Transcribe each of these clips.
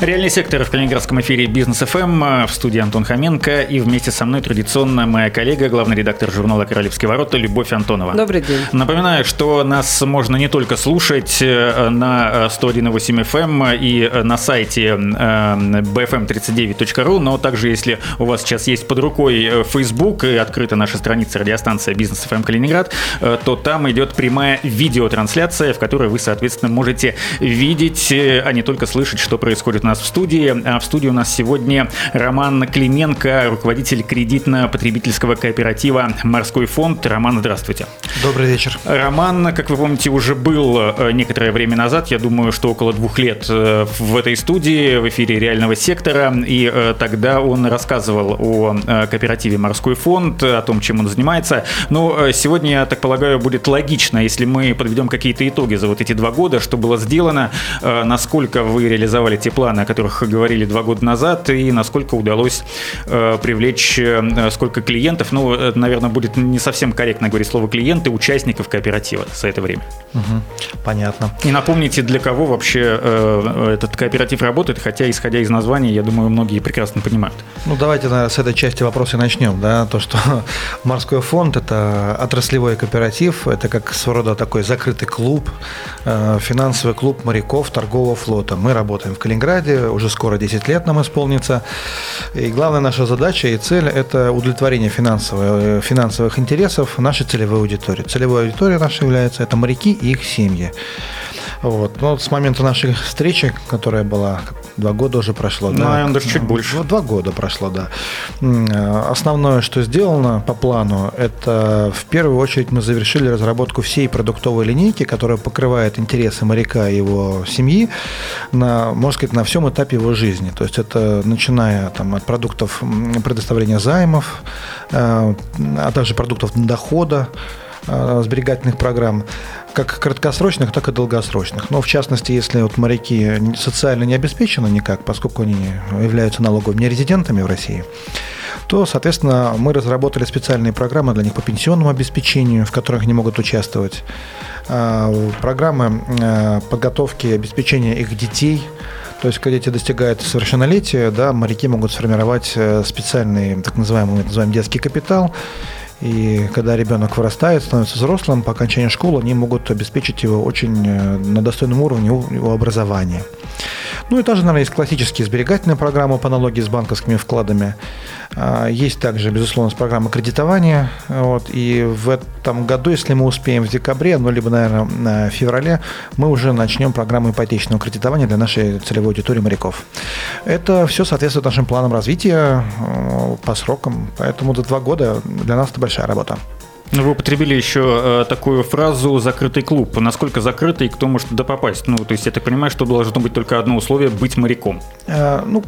Реальный сектор в Калининградском эфире Бизнес ФМ в студии Антон Хоменко и вместе со мной традиционно моя коллега, главный редактор журнала «Королевские ворота» Любовь Антонова. Добрый день. Напоминаю, что нас можно не только слушать э, на 101.8 FM и на сайте bfm39.ru, но также, если у вас сейчас есть под рукой Facebook и открыта наша страница радиостанция «Бизнес ФМ Калининград», э, то там идет прямая видеотрансляция, в которой вы, соответственно, можете видеть, э, а не только слышать, что происходит на нас в студии. А в студии у нас сегодня Роман Клименко, руководитель кредитно-потребительского кооператива «Морской фонд». Роман, здравствуйте. Добрый вечер. Роман, как вы помните, уже был э, некоторое время назад, я думаю, что около двух лет э, в этой студии, в эфире «Реального сектора», и э, тогда он рассказывал о кооперативе «Морской фонд», о том, чем он занимается. Но сегодня, я так полагаю, будет логично, если мы подведем какие-то итоги за вот эти два года, что было сделано, насколько вы реализовали те планы, о которых говорили два года назад, и насколько удалось э, привлечь э, сколько клиентов. Ну, это, наверное, будет не совсем корректно говорить слово клиенты, участников кооператива за это время. Угу, понятно. И напомните, для кого вообще э, этот кооператив работает, хотя, исходя из названия, я думаю, многие прекрасно понимают. Ну, давайте, наверное, с этой части вопроса начнем. Да? То, что морской фонд – это отраслевой кооператив, это как своего рода такой закрытый клуб, э, финансовый клуб моряков торгового флота. Мы работаем в Калининграде, команде, уже скоро 10 лет нам исполнится. И главная наша задача и цель – это удовлетворение финансовых, финансовых интересов нашей целевой аудитории. Целевой аудиторией нашей является это моряки и их семьи. Вот. Но с момента нашей встречи, которая была два года уже прошло. Ну, да, наверное, даже чуть больше. Ну, два года прошло, да. Основное, что сделано по плану, это в первую очередь мы завершили разработку всей продуктовой линейки, которая покрывает интересы моряка и его семьи на, можно сказать, на всем этапе его жизни. То есть это начиная там, от продуктов предоставления займов, э, а также продуктов дохода, э, сберегательных программ, как краткосрочных, так и долгосрочных. Но в частности, если вот моряки социально не обеспечены никак, поскольку они являются налоговыми резидентами в России, то, соответственно, мы разработали специальные программы для них по пенсионному обеспечению, в которых они могут участвовать, а, программы э, подготовки и обеспечения их детей, то есть, когда дети достигают совершеннолетия, да, моряки могут сформировать э, специальный, так называемый, мы называем детский капитал, и когда ребенок вырастает, становится взрослым, по окончании школы они могут обеспечить его очень э, на достойном уровне его образования. Ну и также, наверное, есть классические сберегательные программы по аналогии с банковскими вкладами. А, есть также, безусловно, программа кредитования. Вот, и в этом году, если мы успеем в декабре, ну, либо, наверное, в феврале, мы уже начнем программу ипотечного кредитования для нашей целевой аудитории моряков. Это все соответствует нашим планам развития э, по срокам. Поэтому за два года для нас это большая работа. Ну, вы употребили еще э, такую фразу «закрытый клуб». Насколько закрытый и кто может туда попасть? Ну, то есть я так понимаю, что должно быть только одно условие – быть моряком. Э, ну,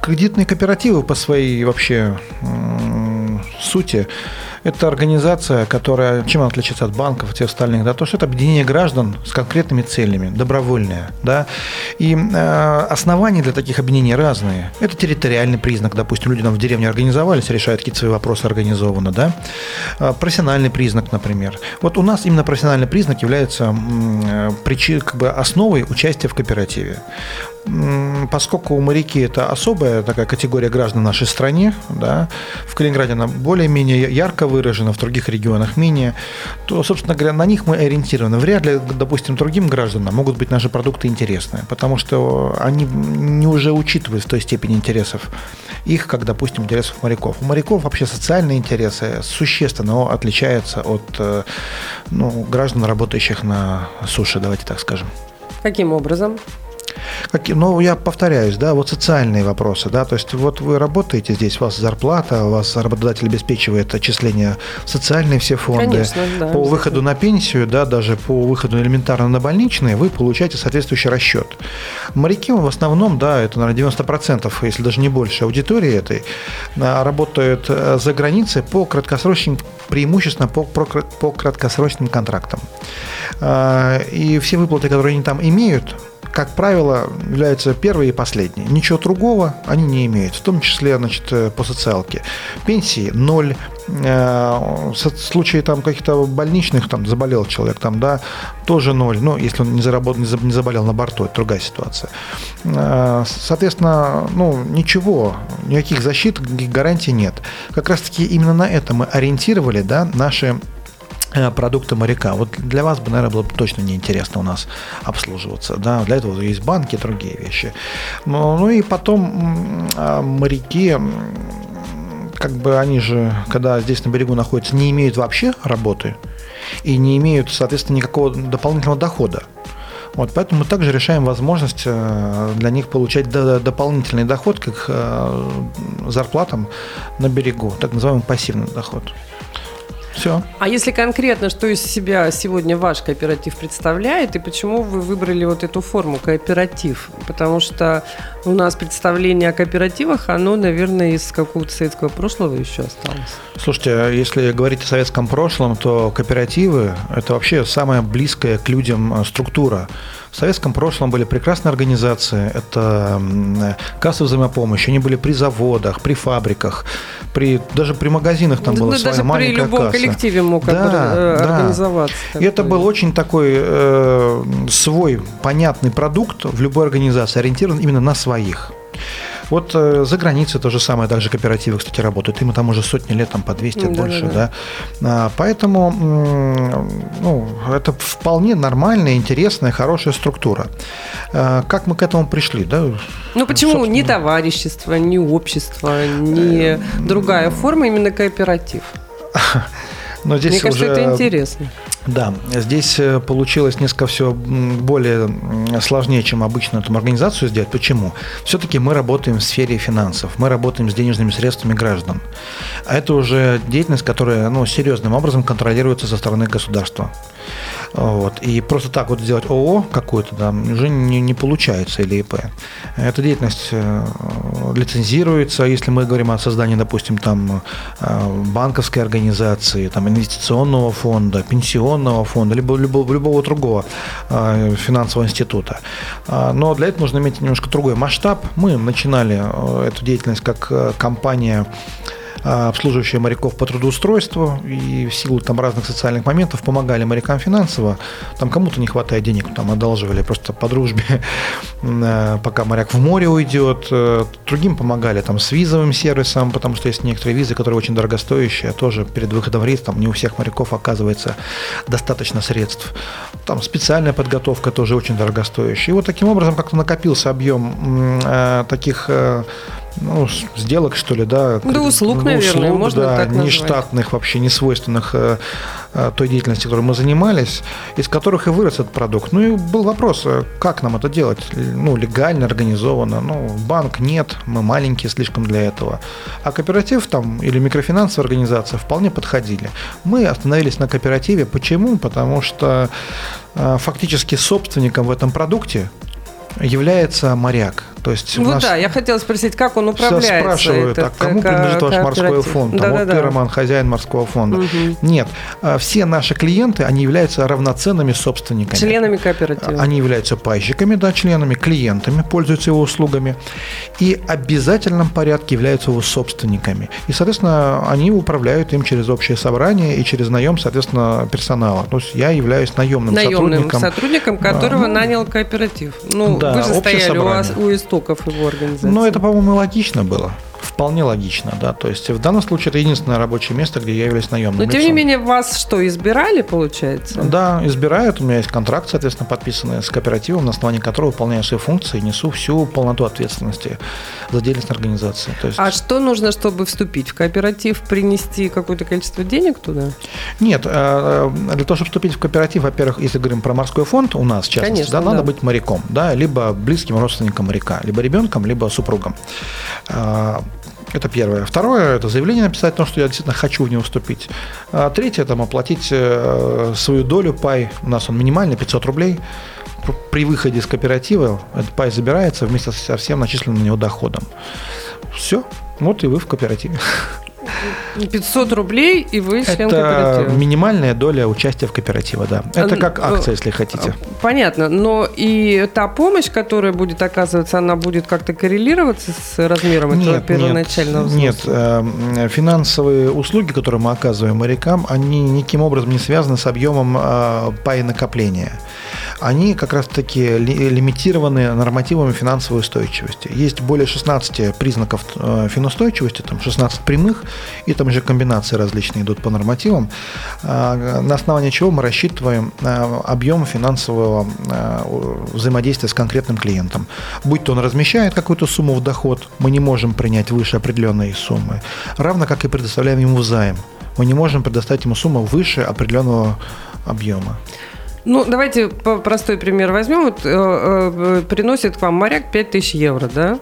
кредитные кооперативы по своей вообще э, сути это организация, которая, чем она отличается от банков и всех остальных, да, то, что это объединение граждан с конкретными целями, добровольное, да, и э, основания для таких объединений разные. Это территориальный признак, допустим, люди там в деревне организовались, решают какие-то свои вопросы организованно, да, э, профессиональный признак, например. Вот у нас именно профессиональный признак является э, причин, как бы основой участия в кооперативе поскольку моряки это особая такая категория граждан в нашей стране, да, в Калининграде она более-менее ярко выражена, в других регионах менее, то, собственно говоря, на них мы ориентированы. Вряд ли, допустим, другим гражданам могут быть наши продукты интересны, потому что они не уже учитывают в той степени интересов их, как, допустим, интересов моряков. У моряков вообще социальные интересы существенно отличаются от э, ну, граждан, работающих на суше, давайте так скажем. Каким образом? Как, ну, я повторяюсь, да, вот социальные вопросы, да, то есть вот вы работаете здесь, у вас зарплата, у вас работодатель обеспечивает отчисления в социальные все фонды. Конечно, да, по выходу на пенсию, да, даже по выходу элементарно на больничные, вы получаете соответствующий расчет. Моряки в основном, да, это, наверное, 90%, если даже не больше аудитории этой, а, работают э, за границей по краткосрочным, преимущественно по, по краткосрочным контрактам. А, и все выплаты, которые они там имеют, как правило, являются первые и последние. Ничего другого они не имеют, в том числе значит, э, по социалке. Пенсии ноль, э, в случае там каких-то больничных, там заболел человек, там, да, тоже ноль. Ну, если он не, заработал, не заболел на борту, это другая ситуация. Э, соответственно, ну, ничего, никаких защит, гарантий нет. Как раз-таки именно на это мы ориентировали, да, наши Э, продукты моряка. Вот для вас бы, наверное, было бы точно неинтересно у нас обслуживаться. Да? Для этого есть банки, другие вещи. Ну, ну и потом а, моряки, как бы они же, когда здесь на берегу находятся, не имеют вообще работы и не имеют, соответственно, никакого дополнительного дохода. Вот, поэтому мы также решаем возможность э, для них получать дополнительный доход к их э, зарплатам на берегу, так называемый пассивный доход. Все. А если конкретно, что из себя сегодня ваш кооператив представляет и почему вы выбрали вот эту форму кооператив? Потому что у нас представление о кооперативах, оно, наверное, из какого-то советского прошлого еще осталось. Слушайте, а если говорить о советском прошлом, то кооперативы – это вообще самая близкая к людям э, структура. В советском прошлом были прекрасные организации. Это кассы взаимопомощи. Они были при заводах, при фабриках, при, даже при магазинах там ну, была своя даже маленькая при любом касса. коллективе мог да, э, да. организоваться. И это был очень такой э, свой понятный продукт в любой организации, ориентирован именно на своих. Вот э, за границей то же самое, также кооперативы, кстати, работают. Им там уже сотни лет, там по 200, да, больше, да. да. А, поэтому ну, это вполне нормальная, интересная, хорошая структура. А, как мы к этому пришли, да? Ну почему Собственно... не товарищество, не общество, не другая форма, именно кооператив? Но здесь Мне кажется, уже... это интересно. Да, здесь э, получилось несколько все более сложнее, чем обычно эту организацию сделать. Почему? Все-таки мы работаем в сфере финансов, мы работаем с денежными средствами граждан. А это уже деятельность, которая ну, серьезным образом контролируется со стороны государства. Вот. И просто так вот сделать ООО какую-то да, уже не, не получается или ИП. Эта деятельность э, лицензируется, если мы говорим о создании, допустим, там э, банковской организации, там, инвестиционного фонда, пенсионного фонда, либо любого, любого другого э, финансового института. А, но для этого нужно иметь немножко другой масштаб. Мы начинали эту деятельность как компания а, обслуживающие моряков по трудоустройству, и в силу там разных социальных моментов помогали морякам финансово. Там кому-то не хватает денег, там одалживали просто по дружбе, э, пока моряк в море уйдет. Э, другим помогали там с визовым сервисом, потому что есть некоторые визы, которые очень дорогостоящие, а тоже перед выходом в рейс там не у всех моряков оказывается достаточно средств. Там специальная подготовка тоже очень дорогостоящая. И вот таким образом как-то накопился объем э, таких ну, сделок, что ли, да. Да, услуг, ну, наверное, услуг, можно да, так назвать. нештатных, вообще не свойственных э, э, той деятельности, которой мы занимались, из которых и вырос этот продукт. Ну и был вопрос, э, как нам это делать? Ну, легально, организованно. Ну, банк нет, мы маленькие слишком для этого. А кооператив там или микрофинансовая организация вполне подходили. Мы остановились на кооперативе. Почему? Потому что фактически собственником в этом продукте является моряк. То есть вот да, я хотела спросить, как он управляется. Спрашивают, а кому принадлежит ваш морской фонд? Там, да, вот да, ты, Роман, хозяин морского фонда. Угу. Нет, а, все наши клиенты, они являются равноценными собственниками. Членами кооператива. Они являются пайщиками, да, членами, клиентами, пользуются его услугами. И обязательном порядке являются его собственниками. И, соответственно, они управляют им через общее собрание и через наем, соответственно, персонала. То есть я являюсь наемным, наемным сотрудником. сотрудником, которого да, ну, нанял кооператив. Ну, да, вы же стояли у, вас, у истоков его организации. Ну, это, по-моему, логично было вполне логично, да. То есть в данном случае это единственное рабочее место, где я являюсь наемным. Но тем лицом. не менее вас что избирали, получается? Да, избирают. У меня есть контракт, соответственно, подписанный с кооперативом, на основании которого выполняю свои функции и несу всю полноту ответственности за деятельность организации. То есть... А что нужно, чтобы вступить в кооператив, принести какое-то количество денег туда? Нет, э, э, для того, чтобы вступить в кооператив, во-первых, если говорим про морской фонд, у нас, в частности, Конечно, да, да. надо быть моряком, да, либо близким родственником моряка, либо ребенком, либо супругом. Это первое. Второе – это заявление написать о том, что я действительно хочу в него вступить. А третье – это оплатить э, свою долю пай. У нас он минимальный, 500 рублей. При выходе из кооператива этот пай забирается вместе со всем начисленным на него доходом. Все. Вот и вы в кооперативе. 500 рублей, и вы член Это кооператива. минимальная доля участия в кооперативе, да. Это А, как ну, акция, если хотите. Понятно, но и та помощь, которая будет оказываться, она будет как-то коррелироваться с размером этого первоначального нет, взноса? нет, э, финансовые услуги, которые мы оказываем морякам, они никаким образом не связаны с объемом э, пай накопления. Они как раз-таки ли- лимитированы нормативами финансовой устойчивости. Есть более 16 признаков э, финустойчивости, там 16 прямых, и там же комбинации различные идут по нормативам, э, на основании чего мы рассчитываем э, объем финансового э, взаимодействия с конкретным клиентом. Будь то он размещает какую-то сумму в доход, мы не можем принять выше определенной суммы, равно как и предоставляем ему займ. Мы не можем предоставить ему сумму выше определенного объема. Ну, давайте простой пример возьмем. Вот, э, э, приносит к вам моряк 5000 евро, да?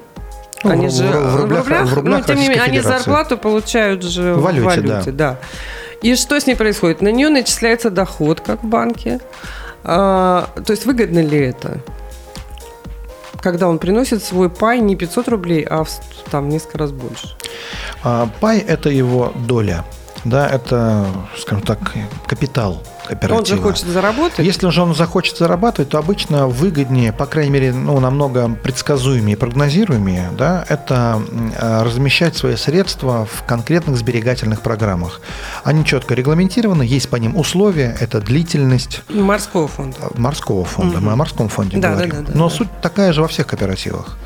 Они в- же в рублях- в рублях ну, тем не менее, они зарплату получают же В в валюте, валюте, да. да. И что с ней происходит? На нее начисляется доход, как в банке. А, то есть выгодно ли это? Когда он приносит свой пай не 500 рублей, а в, там несколько раз больше. А Пай – это его доля. Да, это, скажем так, капитал кооператива. Он же хочет заработать. Если же он захочет зарабатывать, то обычно выгоднее, по крайней мере, ну, намного предсказуемее и прогнозируемее, да, это э, размещать свои средства в конкретных сберегательных программах. Они четко регламентированы, есть по ним условия, это длительность Морского фонда. морского фонда. Мы о морском фонде Да, говорим. да, да, да, Но да. суть такая же во всех кооперативах.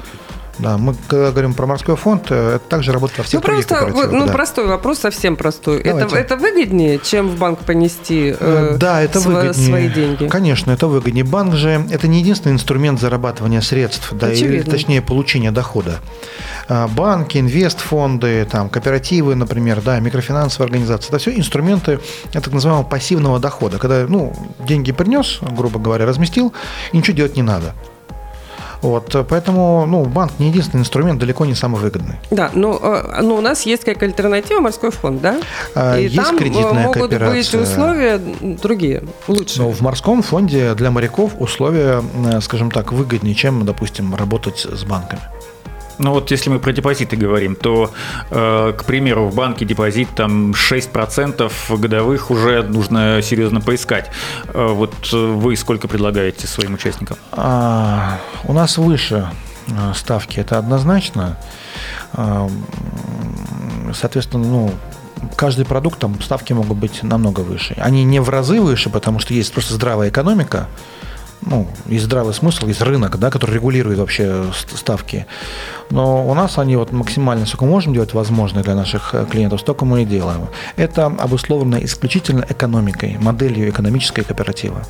Да, мы когда говорим про морской фонд, э, это также работает во всех Ну, других просто, вот, ну, да. простой вопрос, совсем простой. Это, Давайте. это выгоднее, чем в банк понести э, Э, Да, это сво- выгоднее. свои деньги? Конечно, это выгоднее. Банк же это не единственный инструмент зарабатывания средств, да, или точнее получения дохода. А, Банки, инвестфонды, там, кооперативы, например, да, микрофинансовые организации, это все инструменты э, так называемого пассивного дохода, когда ну, деньги принес, грубо говоря, разместил, и ничего делать не надо. Вот, поэтому ну, банк не единственный инструмент, далеко не самый выгодный. Да, но, э, но у нас есть как альтернатива морской фонд, да? А, И есть там э, кредитная могут быть кооперация. условия другие, лучше. Но в морском фонде для моряков условия, э, скажем так, выгоднее, чем, допустим, работать с банками. Ну вот если мы про депозиты говорим, то, э, к примеру, в банке депозит там 6% годовых уже нужно серьезно поискать. Э, вот э, вы сколько предлагаете своим участникам? А, у нас выше а, ставки, это однозначно. А, Соответственно, ну, каждый продукт, там ставки могут быть намного выше. Они не в разы выше, потому что есть просто здравая экономика, ну, есть здравый смысл, есть рынок, да, который регулирует вообще ст- ставки. Но у нас они вот максимально, сколько можем делать возможно для наших э, клиентов, столько мы и делаем. Это обусловлено исключительно экономикой, моделью экономической кооператива.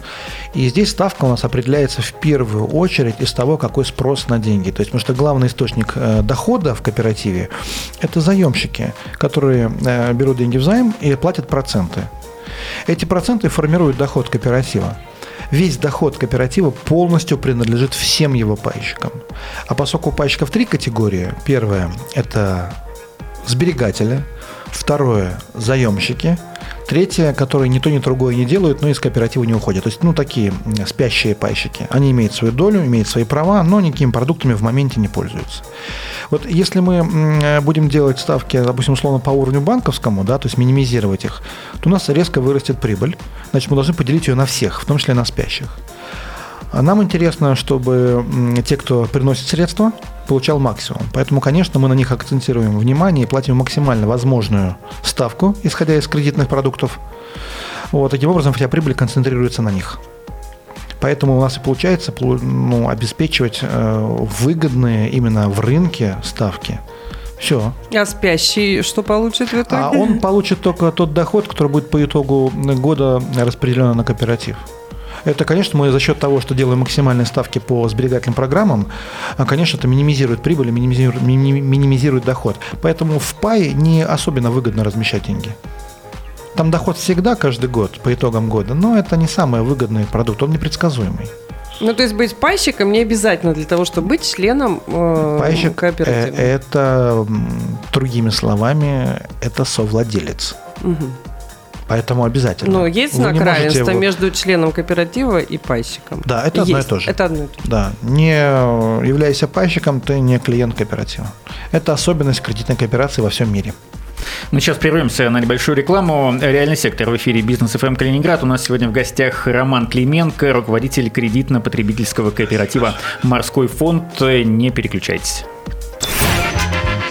И здесь ставка у нас определяется в первую очередь из того, какой спрос на деньги. То есть, потому что главный источник э, дохода в кооперативе – это заемщики, которые э, берут деньги в займ и платят проценты. Эти проценты формируют доход кооператива. Весь доход кооператива полностью принадлежит всем его пайщикам. А поскольку пайщиков три категории. Первое – это сберегатели. Второе – заемщики. Третье, которые ни то, ни другое не делают, но из кооператива не уходят. То есть, ну, такие спящие пайщики. Они имеют свою долю, имеют свои права, но никакими продуктами в моменте не пользуются. Вот если мы м, будем делать ставки, допустим, условно по уровню банковскому, да, то есть минимизировать их, то у нас резко вырастет прибыль. Значит, мы должны поделить ее на всех, в том числе на спящих. А Нам интересно, чтобы те, кто приносит средства, получал максимум. Поэтому, конечно, мы на них акцентируем внимание и платим максимально возможную ставку, исходя из кредитных продуктов. Вот, таким образом, вся прибыль концентрируется на них. Поэтому у нас и получается полу- ну, обеспечивать э, выгодные именно в рынке ставки. Все. А спящий что получит в итоге? А он получит только тот доход, который будет по итогу года распределен на кооператив. Это, конечно, мы за счет того, что делаем максимальные ставки по сберегательным программам, а, конечно, это минимизирует прибыль и минимизирует, мини- минимизирует доход. Поэтому в пае не особенно выгодно размещать деньги. Там доход всегда каждый год по итогам года, но это не самый выгодный продукт, он непредсказуемый. Ну, то есть быть пайщиком не обязательно для того, чтобы быть членом э, Пайщик э, кооператива. это, другими словами, это совладелец. Мгм. Поэтому обязательно. Но есть знак не можете равенства его- между членом кооператива и пайщиком? Да, это одно и Есть. то же. Это одно и то же. Да, не являясь пайщиком, ты не клиент кооператива. Это особенность кредитной кооперации во всем мире. Ну, сейчас прервемся на небольшую рекламу. Реальный сектор в эфире «Бизнес ФМ Калининград». У нас сегодня в гостях Роман Клименко, руководитель кредитно-потребительского кооператива «Морской фонд». Не переключайтесь.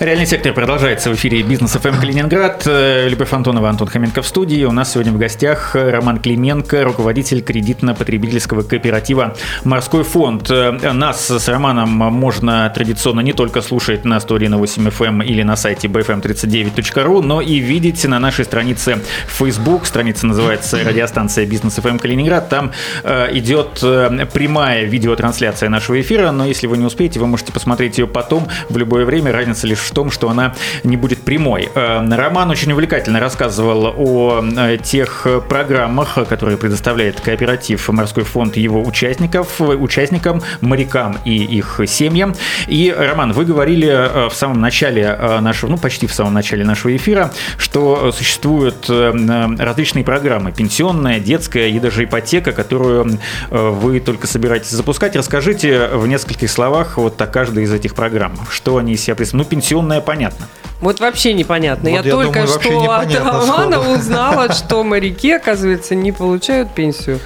Реальный сектор продолжается в эфире Бизнес ФМ Калининград. Э, Любовь Антонова, Антон Хоменко в студии. У нас сегодня в гостях Роман Клименко, руководитель кредитно-потребительского кооператива «Морской фонд». Э, Нас с Романом можно традиционно не только слушать на 101.8 FM или на сайте bfm39.ru, но и видеть на нашей странице Facebook. Страница называется «Радиостанция Бизнес ФМ Калининград». Там э, идет прямая видеотрансляция нашего эфира, но если вы не успеете, вы можете посмотреть ее потом в любое время. Разница лишь в том, что она не будет прямой. Э, Роман очень увлекательно рассказывал о э, тех программах, которые предоставляет кооператив «Морской фонд» его участников, участникам, морякам и их семьям. И, Роман, вы говорили э, в самом начале нашего, ну, почти в самом начале нашего эфира, что существуют различные программы, пенсионная, детская и даже ипотека, которую вы только собираетесь запускать. Расскажите в нескольких словах вот о каждой из этих программ. Что они из себя представляют? Ну, пенсионная понятно. Вот вообще непонятно. Вот я, я только думаю, что от Романа узнала, что моряки, оказывается, не получают пенсию.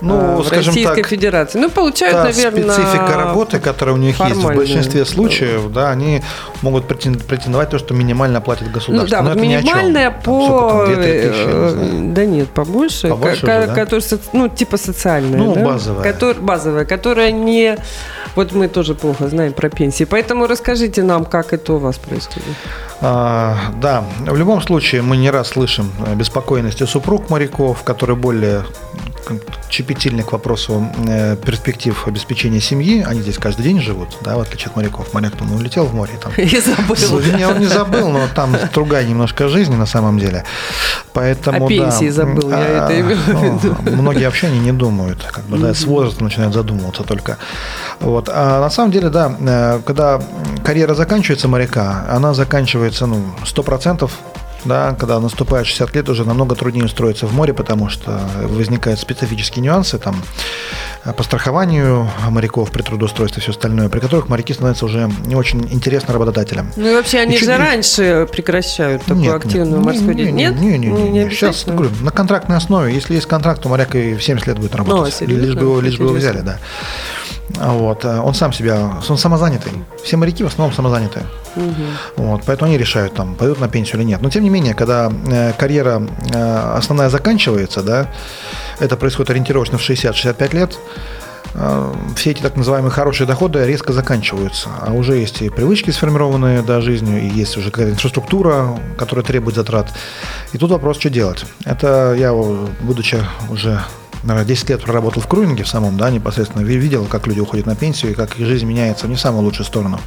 Ну, а, в скажем Российской так, Федерации. Ну, получают, Та наверное... специфика работы, которая у них есть в большинстве случаев, да, они могут претен- претендовать то, что минимально платит Ну государство. да, Но вот это ни о чем. минимальная Там по... там, 2-3 тысячи, я не э. Да нет, побольше. Побольше ка- уже, да? Которая, ну, типа социальная. Ну, да? базовая. Котор- базовая, которая не... Вот мы тоже плохо знаем про пенсии. Поэтому расскажите нам, как это у вас происходит. А, да, в любом случае мы не раз слышим э, беспокойности супруг моряков, которые более щепетильны к вопросу э, перспектив обеспечения семьи. Они здесь каждый день живут, да, в отличие от моряков. Моряк там улетел в море, там Я забыла. Не, он не забыл, но там другая немножко жизнь на самом деле. Поэтому, О да, пенсии забыл, я а, это имела в ну, виду. Многие вообще они не думают, как бы, да, с возрастом начинают задумываться только. Вот. А на самом деле, да, э, когда карьера заканчивается моряка, она заканчивается, ну, 100%, да, когда наступает 60 лет, уже намного труднее устроиться в море, потому что возникают специфические нюансы там, э, по страхованию моряков при трудоустройстве и все остальное, при которых моряки становятся уже не очень интересны работодателям. Ну и вообще они И чуть- же раньше прекращают такую Нет, активную нет. морскую Не, не, деятельность. Не, не, не, не, Сейчас говорю, на контрактной основе. Если есть контракт, то моряк и в 70 лет будет работать. Ну, серьезно? лишь бы его, лишь бы его взяли, Интересно. да. Вот. а Он сам себя, он самозанятый. Все моряки в основном самозанятые. Вот, поэтому они решают, там, пойдут на пенсию или нет. Но тем не менее, когда э, карьера э, основная заканчивается, да, это происходит ориентировочно в 60-65 лет, э, все эти так называемые хорошие доходы резко заканчиваются. А уже есть и привычки сформированные да, жизнью, и есть уже какая-то инфраструктура, которая требует затрат. И тут вопрос, что делать. Это я, будучи уже наверное, 10 лет проработал в круинге в самом, да, непосредственно ви- видел, как люди уходят на пенсию и как их жизнь меняется в не самую лучшую сторону.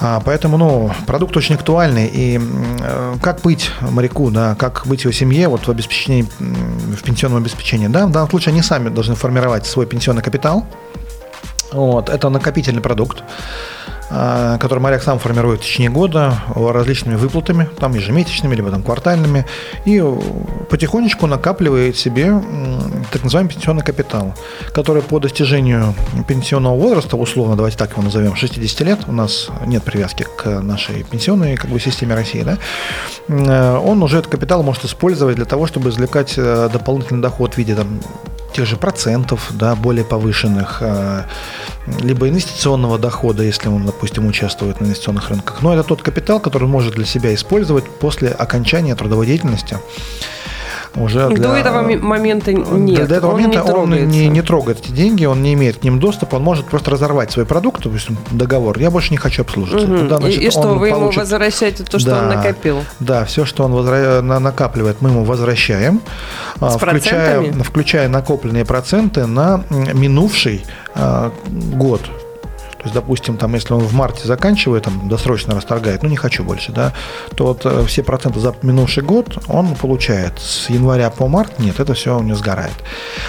А, Поэтому, ну, продукт очень актуальный. И э, как быть моряку, да, как быть его семье вот в обеспечении, в пенсионном обеспечении, да, в данном случае они сами должны формировать свой пенсионный капитал. Вот, это накопительный продукт, который моряк сам формирует в течение года различными выплатами, там ежемесячными, либо там квартальными, и потихонечку накапливает себе так называемый пенсионный капитал, который по достижению пенсионного возраста, условно, давайте так его назовем, 60 лет, у нас нет привязки к нашей пенсионной как бы, системе России, да, э, он уже этот капитал может использовать для того, чтобы извлекать э, дополнительный доход в виде там, тех же процентов, да, более повышенных, э, либо инвестиционного дохода, если он, допустим, участвует на инвестиционных рынках. Но это тот капитал, который он может для себя использовать после окончания трудовой деятельности. Уже До для- этого ми- момента до- нет. До этого он момента не он не, не трогает эти деньги, он не имеет к ним доступа, он может просто разорвать свой продукт, допустим, договор. Я больше не хочу обслуживать. Мгм. Туда, И- значит, и, что, он вы ему получит- возвращаете то, что он Да. накопил? Да, все, что он возра- на- накапливает, мы ему возвращаем, а, С включая, процентами? включая накопленные проценты на минувший а, год. То есть, допустим, там, если он в марте заканчивает, там, досрочно расторгает, ну, не хочу больше, да, то вот э, все проценты за минувший год он получает. С января по март нет, это все у него сгорает.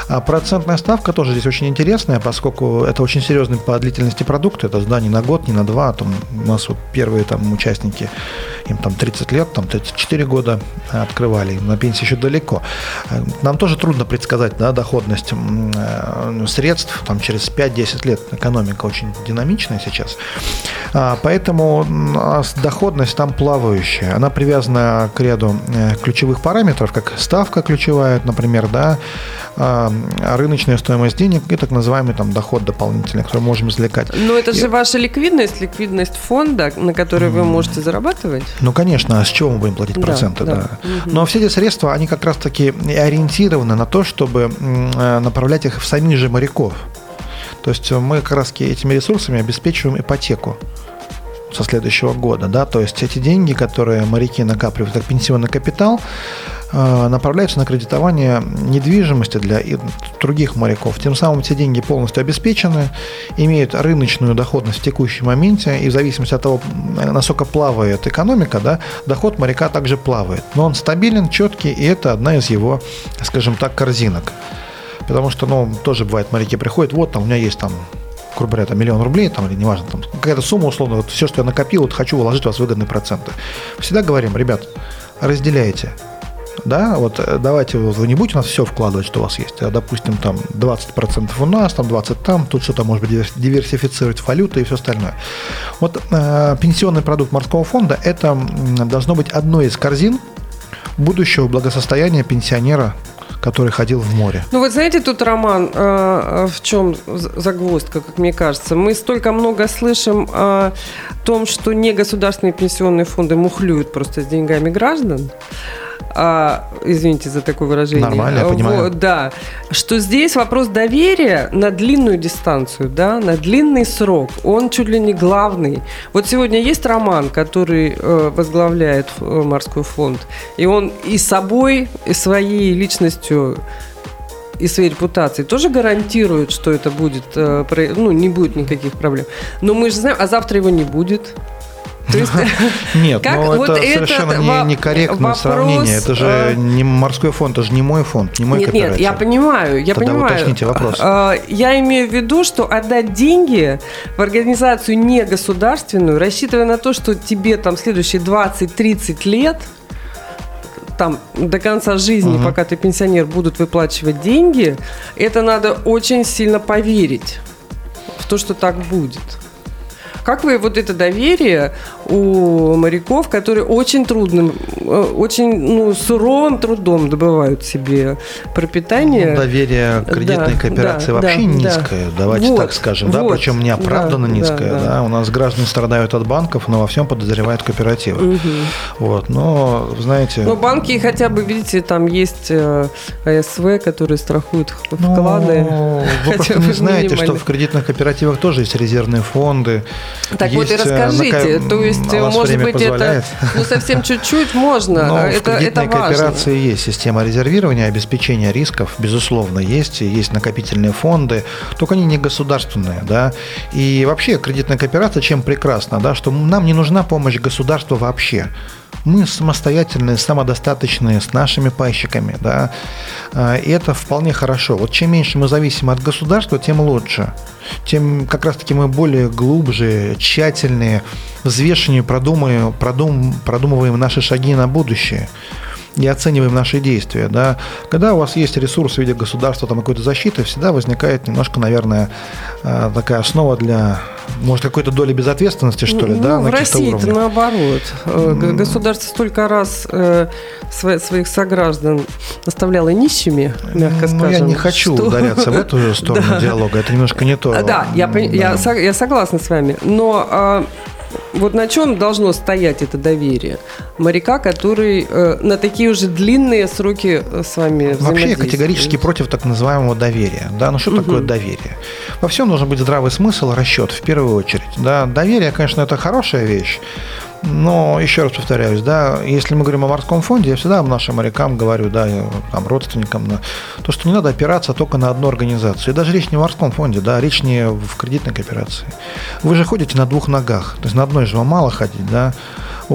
А процентная ставка тоже здесь очень интересная, поскольку это очень серьезный по длительности продукт, это да, не на год, не на два, а там у нас вот первые там участники, им там 30 лет, там 34 года открывали, на пенсии еще далеко. Э, нам тоже трудно предсказать да, доходность э, средств там, через 5-10 лет. Экономика очень динамичная сейчас. А, поэтому доходность там плавающая. Она привязана к ряду э, ключевых параметров, как ставка ключевая, например, да, а, рыночная стоимость денег и так называемый там доход дополнительный, который можем извлекать. Но это же ваша ликвидность, ликвидность фонда, на которой вы можете зарабатывать? Ну, конечно, а с чего мы будем платить проценты, да. да. Угу. Но все эти средства, они как раз-таки ориентированы на то, чтобы э, направлять их в самих же моряков. То есть мы как раз этими ресурсами обеспечиваем ипотеку со следующего года, да, то есть эти деньги, которые моряки накапливают как пенсионный капитал, э, направляются на кредитование недвижимости для других моряков. Тем самым эти деньги полностью обеспечены, имеют рыночную доходность в текущем моменте, и в зависимости от того, насколько плавает экономика, да, доход моряка также плавает. Но он стабилен, четкий, и это одна из его, скажем так, корзинок. Потому что, ну, тоже бывает, моряки приходят, вот там у меня есть там грубо говоря, там, миллион рублей, там, или неважно, там, какая-то сумма, условно, вот все, что я накопил, вот хочу вложить в вас выгодные проценты. Всегда говорим, ребят, разделяйте. Да, вот э, давайте вот, вы не будете у нас все вкладывать, что у вас есть, а, допустим, там 20% у нас, там 20% там, тут что-то может быть диверсифицировать валюты и все остальное. Вот э, пенсионный продукт морского фонда – это должно быть одной из корзин будущего благосостояния пенсионера который ходил в море. Ну вот знаете, тут, Роман, э, в чем загвоздка, как мне кажется? Мы столько много слышим о том, что негосударственные пенсионные фонды мухлюют просто с деньгами граждан а, извините за такое выражение. Нормально, я понимаю. Вот, да, что здесь вопрос доверия на длинную дистанцию, да, на длинный срок, он чуть ли не главный. Вот сегодня есть Роман, который э, возглавляет э, морской фонд, и он и собой, и своей личностью и своей репутацией тоже гарантирует, что это будет, э, ну, не будет никаких проблем. Но мы же знаем, а завтра его не будет. То есть, Нет, как, но ну, вот это совершенно не, некорректное вопрос, сравнение. Это же э, не морской фонд, это же не мой фонд, не мой нет, кооператив. Нет, я понимаю, я Тогда понимаю. уточните вопрос. Э, я имею в виду, что отдать деньги в организацию негосударственную, рассчитывая на то, что тебе там следующие 20-30 лет там до конца жизни, угу. пока ты пенсионер, будут выплачивать деньги, это надо очень сильно поверить в то, что так будет. Как вы вот это доверие у моряков, которые очень трудным, э, очень ну, суровым трудом добывают себе пропитание. Ну, доверие кредитной да, кооперации да, вообще да, низкое, да. давайте вот, так скажем, да, причем неоправданно да, низкое. Да, да. Да. У нас граждане страдают от банков, но во всем подозревают кооперативы. Угу. Вот, но, знаете... Но банки хотя бы, видите, там есть э, АСВ, которые страхуют ну, вклады. Ну, вы просто не знаете, что в кредитных кооперативах тоже есть резервные фонды. Так вот и э, расскажите, то есть есть, а может быть, позволяет. это ну, совсем чуть-чуть можно. Но это, в кредитной это кооперации есть система резервирования, обеспечения рисков, безусловно, есть. Есть накопительные фонды, только они не государственные. Да? И вообще кредитная кооперация чем прекрасна, да, что нам не нужна помощь государства вообще мы самостоятельные, самодостаточные с нашими пайщиками, да, а, и это вполне хорошо. Вот чем меньше мы зависим от государства, тем лучше. Тем как раз-таки мы более глубже, тщательнее, взвешеннее продумаем, продум, продумываем наши шаги на будущее и оцениваем наши действия. Да. Когда у вас есть ресурс в виде государства, там какой-то защиты, всегда возникает немножко, наверное, а, такая основа для может, какой-то доли безответственности, что ли, ну, да? В России это наоборот. Mm. Государство столько раз э, своих сограждан оставляло нищими, мягко скажем. Ну, я не хочу что... ударяться в эту сторону диалога, это немножко не то. Да, я, я, я согласна с вами. Но а, вот на чем должно стоять это доверие? Моряка, который э, на такие уже длинные сроки э, с вами Вообще я категорически против так называемого доверия. Да? Ну что угу. такое доверие? Во всем должен быть здравый смысл, расчет в первую очередь. Да? Доверие, конечно, это хорошая вещь, Но еще раз повторяюсь, да, если мы говорим о морском фонде, я всегда нашим морякам говорю, да, там, родственникам, да, то, что не надо опираться только на одну организацию. И даже речь не в морском фонде, да, речь не в кредитной кооперации. Вы же ходите на двух ногах, то есть на одной же вам мало ходить, да,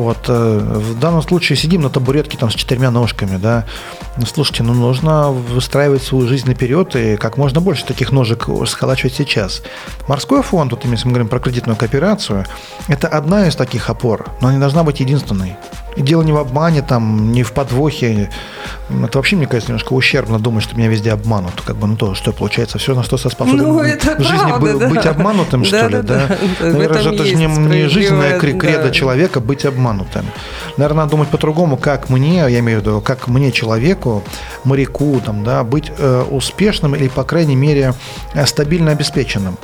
вот. Э, в данном случае сидим на табуретке там с четырьмя ножками, да. Слушайте, ну нужно выстраивать свою жизнь наперед и как можно больше таких ножек сколачивать сейчас. Морской фонд, вот если мы говорим про кредитную кооперацию, это одна из таких опор, но не должна быть единственной. И дело не в обмане, там, не в подвохе. Это вообще, мне кажется, немножко ущербно думать, что меня везде обманут. Как бы, ну то, что получается, все, на что способен ну, это в жизни правда, да. быть обманутым, что да, ли, да? да? да. Наверное, же это же не, не жизненная кредо да. человека быть обманутым. Наверное, надо думать по-другому, как мне, я имею в виду, как мне, человеку, моряку, там, да, быть э, успешным или, по крайней мере, э, стабильно обеспеченным.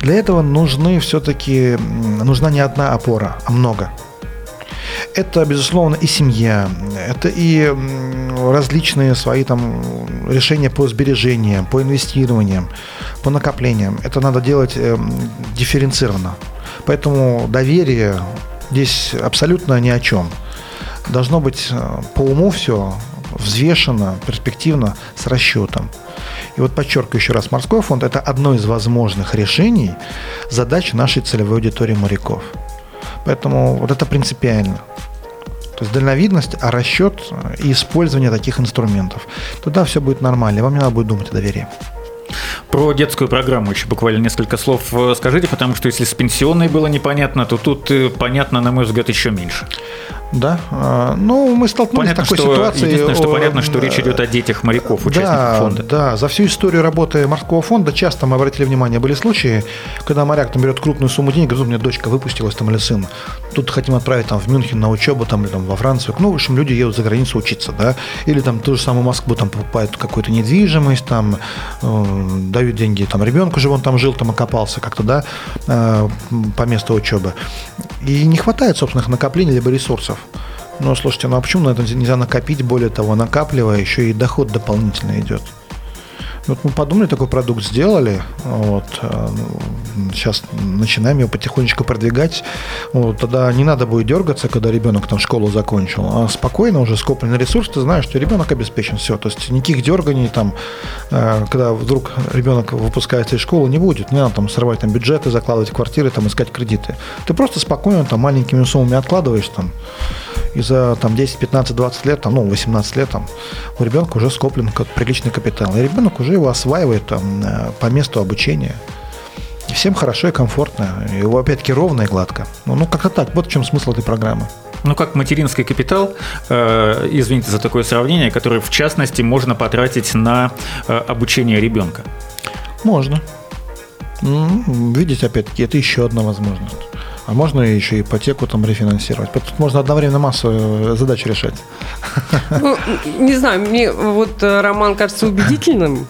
Для этого нужны все-таки, нужна не одна опора, а много. Это, безусловно, и семья, это и различные свои там решения по сбережениям, по инвестированиям, по накоплениям. Это надо делать э, дифференцированно. Поэтому доверие здесь абсолютно ни о чем. Должно быть э, по уму все взвешено, перспективно, с расчетом. И вот подчеркиваю еще раз, морской фонд – это одно из возможных решений задач нашей целевой аудитории моряков – Поэтому вот это принципиально. То есть дальновидность, а расчет и использование таких инструментов. Тогда все будет нормально, вам не надо будет думать о доверии. Про детскую программу еще буквально несколько слов э, скажите, потому что если с пенсионной было непонятно, то тут э, понятно, на мой взгляд, еще меньше. Да, а, ну мы столкнулись понятно, с такой что, ситуацией. Единственное, что понятно, что речь идет о детях моряков, участников да, фонда. Да, за всю историю работы морского фонда часто мы обратили внимание, были случаи, когда моряк там берет крупную сумму денег, говорит, у меня дочка выпустилась там или сын, тут хотим отправить там в Мюнхен на учебу там или там во Францию. Ну, в общем, люди едут за границу учиться, да, или там ту же самую Москву там покупают какую-то недвижимость, там э, дают деньги там ребенку же он там жил, там окопался как-то, да, э, по месту учебы. И не хватает собственных накоплений либо ресурсов. Ну, слушайте, ну а почему на это нельзя накопить, более того, накапливая, еще и доход дополнительно идет? Вот мы подумали, такой продукт сделали, вот, сейчас э, начинаем его потихонечку продвигать, вот, тогда не надо будет дергаться, когда ребенок там школу закончил, а спокойно уже скопленный ресурс, ты знаешь, что ребенок обеспечен, все, то есть никаких дерганий там, э, когда вдруг ребенок выпускается из школы, не будет, не надо там срывать там бюджеты, закладывать квартиры, там искать кредиты, ты просто спокойно там маленькими суммами откладываешь там, и за там, 10, 15, 20 лет, там, ну, 18 лет там, у ребенка уже скоплен приличный капитал. И ребенок уже его осваивает там, э, по месту обучения. И всем хорошо и комфортно. И его опять-таки ровно и гладко. Ну, ну как-то так. Вот в чем смысл этой программы. Ну, как материнский капитал, э, извините за такое сравнение, который, в частности, можно потратить на э, обучение ребенка. Можно. Ну, видите, опять-таки, это еще одна возможность. А можно еще ипотеку там рефинансировать. Тут можно одновременно массу э, задач решать. Ну, не знаю, мне вот э, Роман кажется убедительным.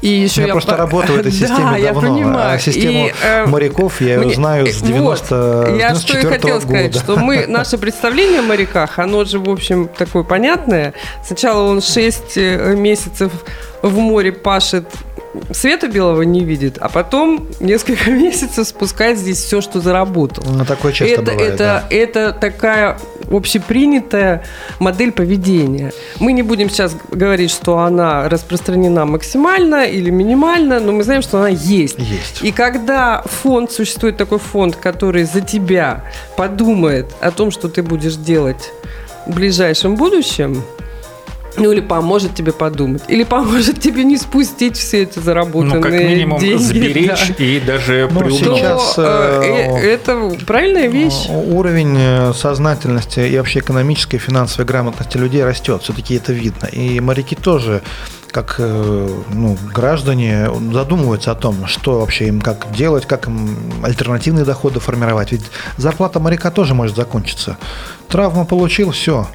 И еще я, я просто по... работаю в этой системе да, давно. Я понимаю. А систему и, э, моряков я ее знаю с 90 вот, Я что и хотела года. сказать, что мы, наше представление о моряках, оно же, в общем, такое понятное. Сначала он 6 э, месяцев в море пашет света белого не видит, а потом несколько месяцев спускает здесь все, что заработал. Ну, такое часто это, бывает, это, да. это такая общепринятая модель поведения. Мы не будем сейчас говорить, что она распространена максимально или минимально, но мы знаем, что она есть. Есть. И когда фонд, существует такой фонд, который за тебя подумает о том, что ты будешь делать в ближайшем будущем, ну, или поможет тебе подумать. Или поможет тебе не спустить все эти заработанные ну, как минимум деньги. сберечь да. и даже ну, сейчас, э, э, Это правильная вещь. Уровень э, сознательности и вообще экономической и финансовой грамотности людей растет. Все-таки это видно. И моряки тоже как э, ну, граждане задумываются о том, что вообще им как делать, как им альтернативные доходы формировать. Ведь зарплата моряка тоже может закончиться. Травму получил, все,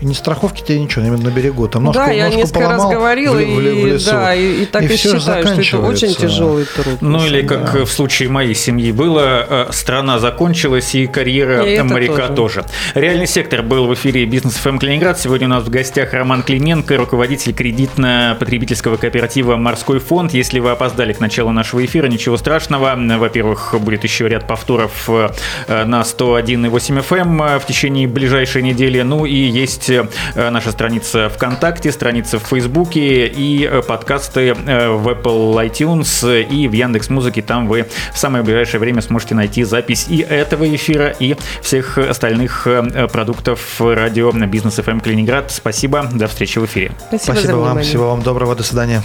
И не страховки тебе ничего, именно на берегу. Там ножку, да, я ножку несколько поломал раз говорила, в, в, в и, лесу, да, и, и так и, и все считаю, что это очень тяжелый труд. Ну или как да. в случае моей семьи было, э, страна закончилась и карьера и моряка тоже. тоже. Реальный сектор был в эфире Бизнес ФМ Калининград. Сегодня у нас в гостях Роман Клименко, руководитель кредитно-потребительского кооператива «Морской фонд». Если вы опоздали к началу нашего эфира, ничего страшного. Во-первых, будет еще ряд повторов э, на 101,8 FM в течение ближайшей недели. Ну и есть э, наша страница ВКонтакте, страница в Фейсбуке и подкасты в Apple iTunes и в Яндекс Музыке. Там вы в самое ближайшее время сможете найти запись и этого эфира, и всех остальных продуктов радио Бизнес FM Калининград. Спасибо. До встречи в эфире. Спасибо, Спасибо вам. Всего вам доброго. До свидания.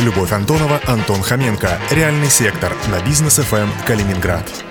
Любовь Антонова, Антон Хоменко. Реальный сектор на бизнес FM Калининград.